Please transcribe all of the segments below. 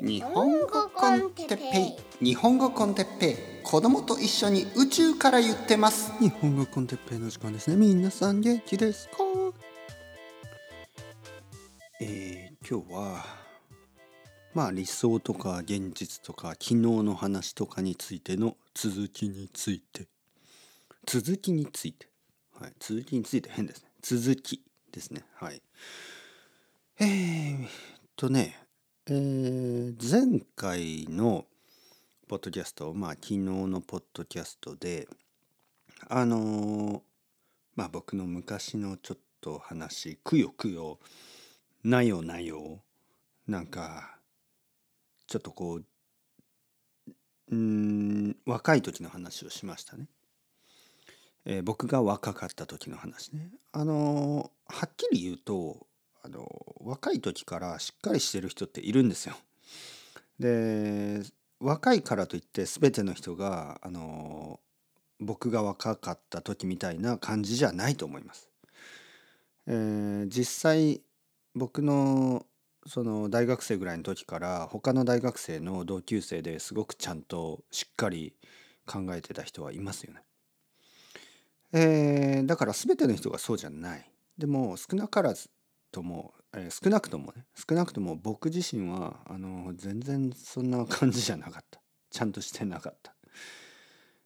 日本語コンテッペイ。日本語コンテッペイ。子供と一緒に宇宙から言ってます。日本語コンテッペイの時間ですね。皆さん元気ですか？えー、今日はまあ理想とか現実とか昨日の話とかについての続きについて。続きについて。はい。続きについて変ですね。続きですね。はい。えー、っとねえー、前回のポッドキャストまあ昨日のポッドキャストであのー、まあ僕の昔のちょっと話くよくよなよなよなんかちょっとこううん若い時の話をしましたね。えー、僕が若かった時の話ね。あのー、はっきり言うとあの若い時からしっかりしてる人っているんですよ。で若いからといって全ての人があの僕が若かった時みたいな感じじゃないと思います。えー、実際僕のその大学生ぐらいの時から他の大学生の同級生ですごくちゃんとしっかり考えてた人はいますよね。えー、だから全ての人がそうじゃない。でも少なからずとも、えー、少なくともね少なくとも僕自身はあの全然そんな感じじゃなかった。ちゃんとしてなかった、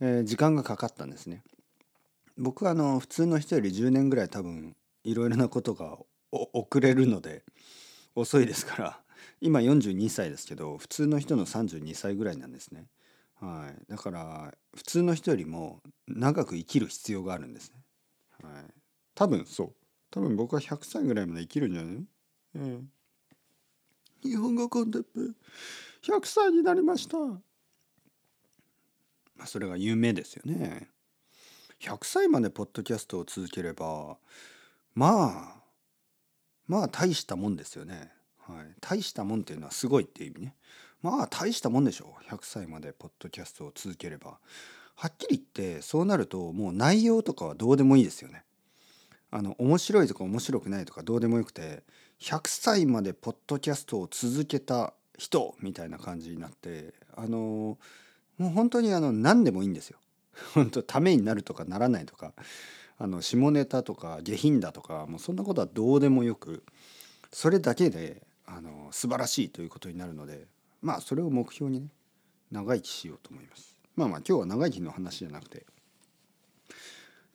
えー、時間がかかったんですね。僕はあの普通の人より10年ぐらい多分いろいろなことが遅れるので遅いですから今42歳ですけど普通の人の32歳ぐらいなんですね。はい。だから普通の人よりも長く生きる必要があるんですね。はい。多分そう。多分僕は100歳ぐらいまで生きるんじゃないの？うん。日本語コンテッペ100歳になりました。まあそれが夢ですよね。100歳までポッドキャストを続ければまあまあ大したもんですよね。はい、大したもんっていうのはすごいっていう意味ね。まあ大したもんでしょう100歳までポッドキャストを続ければ。はっきり言ってそうなるともう内容とかはどうでもいいですよね。あの面白いとか面白くないとかどうでもよくて100歳までポッドキャストを続けた人みたいな感じになってあのもう本当にあの何でもいいんですよ。本当ためになるとかならないとかあの下ネタとか下品だとかもうそんなことはどうでもよくそれだけであの素晴らしいということになるのでまあそれを目標にね長生きしようと思います。まあまあ今日は長生きの話じゃなくて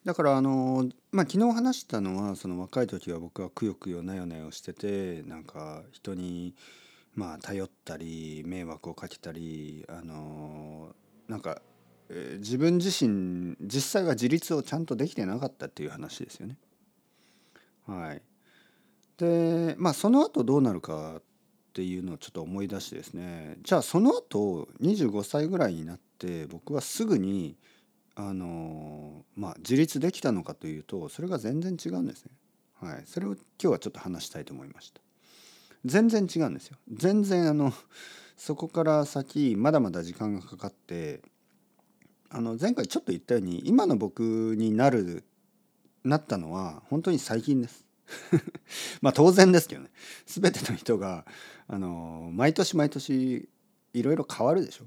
だからあのまあ昨日話したのはその若い時は僕はくよくよなよなよしててなんか人にまあ頼ったり迷惑をかけたりあのなんか、自分自身実際は自立をちゃんとできてなかったっていう話ですよね。はい、でまあその後どうなるかっていうのをちょっと思い出してですねじゃあその後25歳ぐらいになって僕はすぐにあのまあ自立できたのかというとそれが全然違うんですね。はい、それを今日はちょっと話したいと思いました。全然違うんですよ。全然あのそこから先まだまだ時間がかかってあの前回ちょっと言ったように今の僕になるなったのは本当に最近です。まあ当然ですけどね全ての人があの毎年毎年いろいろ変わるでしょ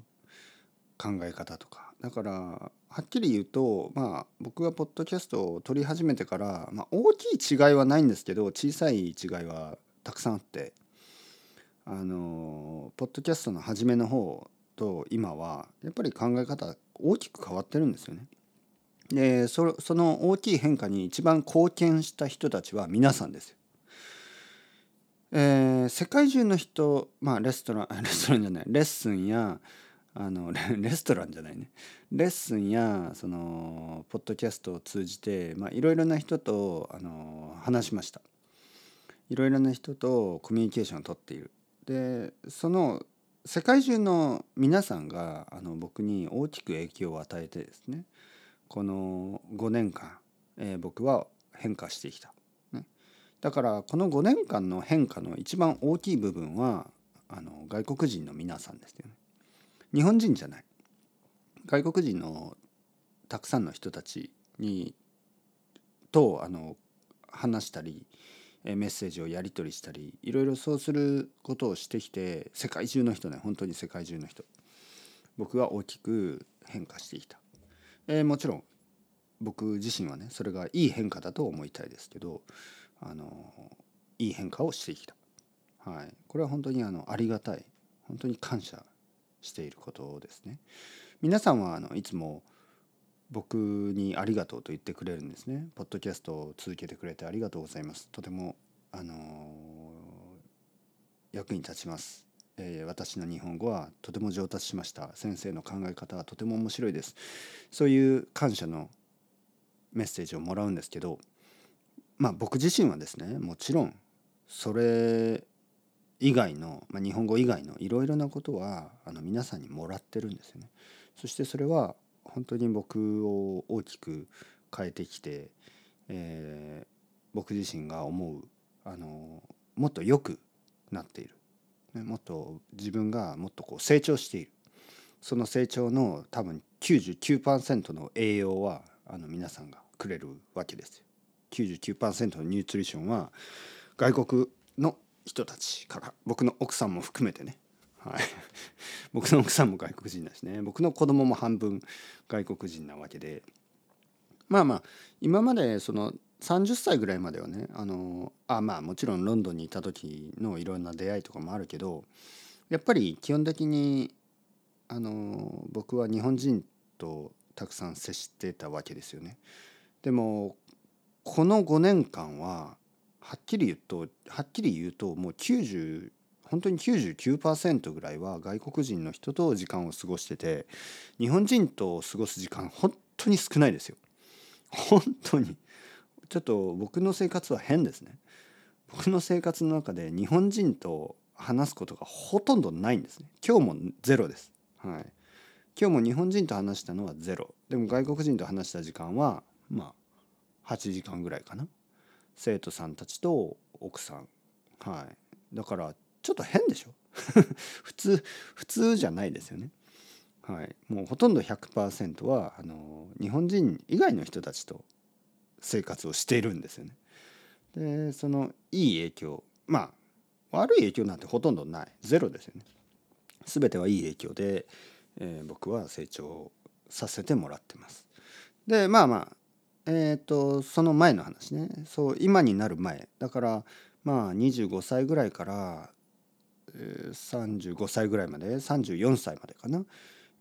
考え方とかだからはっきり言うとまあ僕がポッドキャストを撮り始めてから、まあ、大きい違いはないんですけど小さい違いはたくさんあってあのポッドキャストの初めの方と今はやっぱり考え方大きく変わってるんですよね。でその大きい変化に一番貢献した人たちは皆さんですよ。えー、世界中の人まあレストラン レストランじゃないレッスンやあの レストランじゃないね。レッスンやそのポッドキャストを通じていろいろな人とあの話しました。いろいろな人とコミュニケーションをとっている。でその世界中の皆さんがあの僕に大きく影響を与えてですねこの5年間、えー、僕は変化してきた、ね、だからこの5年間の変化の一番大きい部分はあの外国人の皆さんですよね。日本人じゃない。外国人のたくさんの人たちにとあの話したりメッセージをやり取りしたりいろいろそうすることをしてきて世界中の人ね本当に世界中の人。僕は大きく変化してきた、えー、もちろん僕自身はねそれがいい変化だと思いたいですけどあのいい変化をしてきた、はい、これは本当にあのありがたい。本当に感謝していることですね皆さんはあのいつも僕にありがとうと言ってくれるんですね。ポッドキャストを続けてくれてありがとうございます。とてもあの、役に立ちます。えー、私の日本語はとても上達しました。先生の考え方はとても面白いです。そういう感謝のメッセージをもらうんですけど、まあ僕自身はですね、もちろんそれ以外の、まあ、日本語以外のいろいろなことはあの皆さんにもらってるんですよね。そしてそれは本当に僕を大きく変えてきて、えー、僕自身が思うあのもっと良くなっている、ね、もっと自分がもっとこう成長しているその成長の多分99%の栄養はあの皆さんがくれるわけですよ。99%のニュートリションは外国の人たちから。僕の奥さんも含めてね。はい、僕の奥さんも外国人だしね。僕の子供も半分外国人なわけで。まあまあ今までその30歳ぐらいまではねあのあまあもちろんロンドンにいた時のいろんな出会いとかもあるけどやっぱり基本的にあの僕は日本人とたくさん接してたわけですよね。でもこの5年間ははっきり言うとはっきり言うともう90本当に99%ぐらいは外国人の人と時間を過ごしてて日本人と過ごす時間本当に少ないですよ。本当にちょっと僕の生活は変ですね。僕の生活の中で日本人と話すことがほとんどないんですね。今日もゼロです。はい。今日も日本人と話したのはゼロ。でも外国人と話した時間はまあ8時間ぐらいかな。生徒さんたちと奥さん。はい。だからちょっと変でしょ 普通普通じゃないですよね。はい、もうほとんど100%はあの日本人以外の人たちと生活をしているんですよね。でそのいい影響まあ悪い影響なんてほとんどないゼロですよね。全てはいい影響で、えー、僕は成長させてもらってます。でまあまあえ、ー、とその前の話ね。そう今になる前。だからまあ25歳ぐらいから35歳ぐらいまで34歳までかな、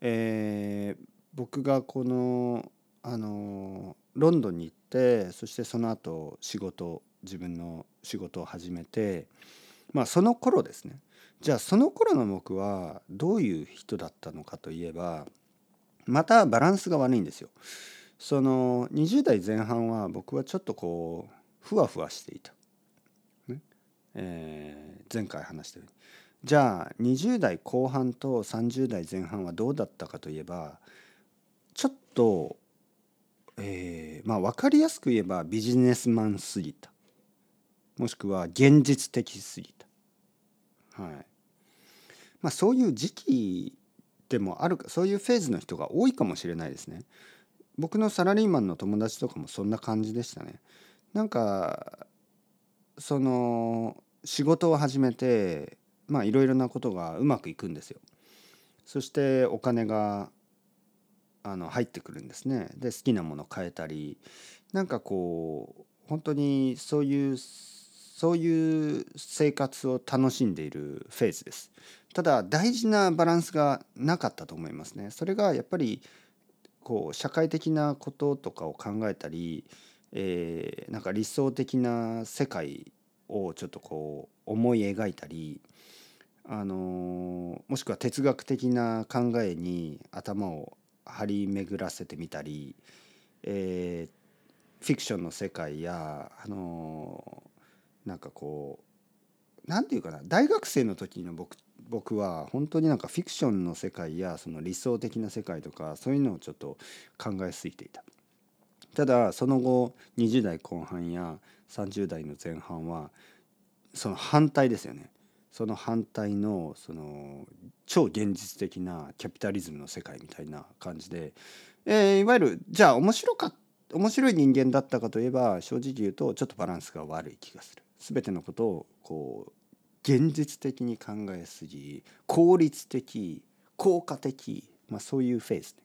えー、僕がこのあのロンドンに行ってそしてその後仕事自分の仕事を始めてまあその頃ですね。じゃあその頃の僕はどういう人だったのかといえばまたバランスが悪いんですよ。その20代前半は僕はちょっとこうふわふわしていた。ね。えー、前回話したように。じゃあ20代後半と30代前半はどうだったかといえばちょっと、えー、まあ分かりやすく言えばビジネスマンすぎた。もしくは現実的すぎた。はい。まあそういう時期でもあるかそういうフェーズの人が多いかもしれないですね。僕のサラリーマンの友達とかもそんな感じでしたねなんかその仕事を始めてまあいろいろなことがうまくいくんですよ。そしてお金があの入ってくるんですね。で好きなもの買えたりなんかこう本当にそういうそういう生活を楽しんでいるフェーズです。ただ大事なバランスがなかったと思いますね。それがやっぱりこう社会的なこととかを考えたり、えー、なんか理想的な世界をちょっとこう思い描いたりあのもしくは哲学的な考えに頭を張り巡らせてみたり、えー、フィクションの世界やあのなんかこう何て言うかな大学生の時の僕って僕は本当になんかフィクションの世界やその理想的な世界とかそういうのをちょっと考えすぎていた。ただその後20代後半や30代の前半はその反対ですよね。その反対のその超現実的なキャピタリズムの世界みたいな感じで、えー、いわゆるじゃあ面白か面白い人間だったかといえば正直言うとちょっとバランスが悪い気がする全てのことをこう現実的に考えすぎ効率的効果的、まあ、そういうフェーズね。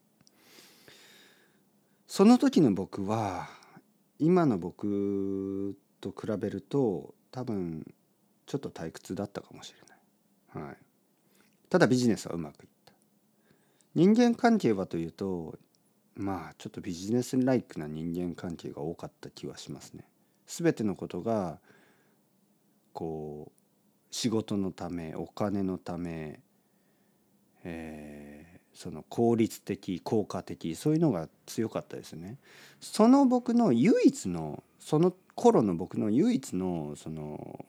その時の僕は今の僕と比べると多分ちょっと退屈だったかもしれない、はい、ただビジネスはうまくいった。人間関係はというとまあちょっとビジネスライクな人間関係が多かった気はしますね。全てのことがこう仕事のためお金のため、えー、その効率的効果的そういうのが強かったですね。その僕の唯一のその頃の僕の唯一のその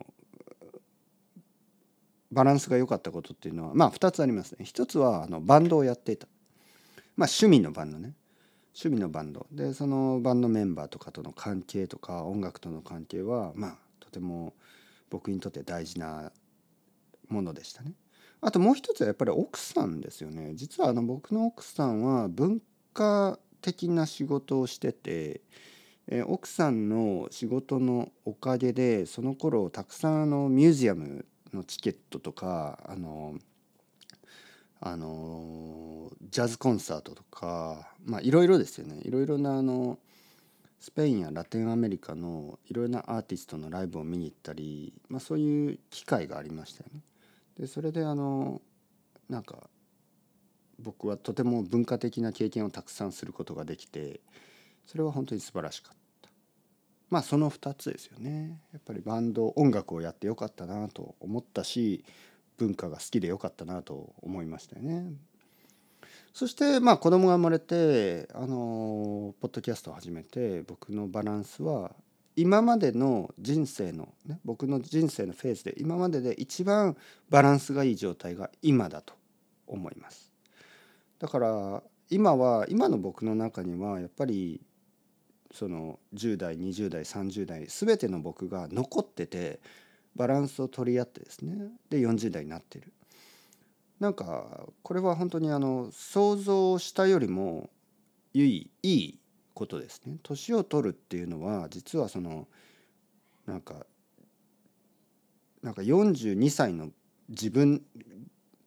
バランスが良かったことっていうのはまあ2つありますね。一つはあのバンドをやっていた。まあ趣味のバンドね。趣味のバンドでそのバンドメンバーとかとの関係とか音楽との関係はまあとても僕にとって大事なものでしたね。あともう一つはやっぱり奥さんですよね。実はあの僕の奥さんは文化的な仕事をしてて、え奥さんの仕事のおかげでその頃たくさんあのミュージアムのチケットとかあのあのジャズコンサートとかまあいろいろですよねいろいろなあのスペインやラテンアメリカのいろいろなアーティストのライブを見に行ったり、まあ、そういう機会がありましたよね。でそれであのなんか僕はとても文化的な経験をたくさんすることができてそれは本当に素晴らしかった。まあその2つですよね。やっぱりバンド音楽をやってよかったなと思ったし文化が好きでよかったなと思いましたよね。そしてまあ子供が生まれてあのポッドキャストを始めて僕のバランスは今までの人生の、ね、僕の人生のフェーズで今までで一番バランスがいい状態が今だと思います。だから今は今の僕の中にはやっぱりその10代20代30代全ての僕が残っててバランスを取り合ってですねで40代になってるなんかこれは本当にあの想像したよりもいいいいことですね。年を取るっていうのは実はそのなんかなんか42歳の自分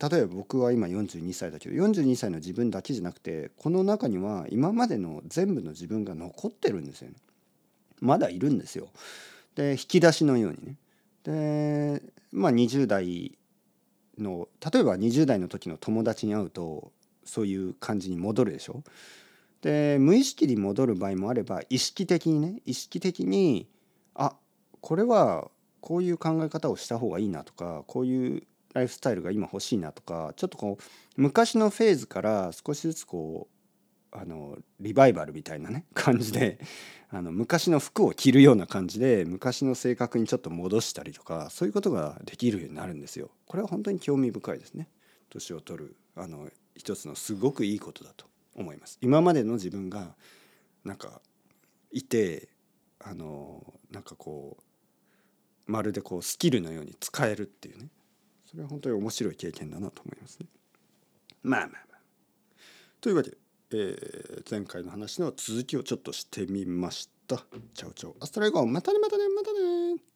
例えば僕は今42歳だけど42歳の自分だけじゃなくてこの中には今までの全部の自分が残ってるんですよね。まだいるんですよ。で引き出しのようにね。でまあ20代の例えば20代の時の友達に会うとそういう感じに戻るでしょ？で無意識に戻る場合もあれば意識的にね意識的にあこれはこういう考え方をした方がいいなとかこういうライフスタイルが今欲しいなとかちょっとこう昔のフェーズから少しずつこうあのリバイバルみたいなね 感じであの昔の服を着るような感じで昔の性格にちょっと戻したりとかそういうことができるようになるんですよ。これは本当に興味深いですね。年を取るあの一つのすごくいいことだと思います。今までの自分がなんかいてあのなんかこうまるでこうスキルのように使えるっていうねそれは本当に面白い経験だなと思いますね。まあまあまあ。というわけでえー、前回の話の続きをちょっとしてみました。チャオチャオ。 Hasta luego またねまたねまたね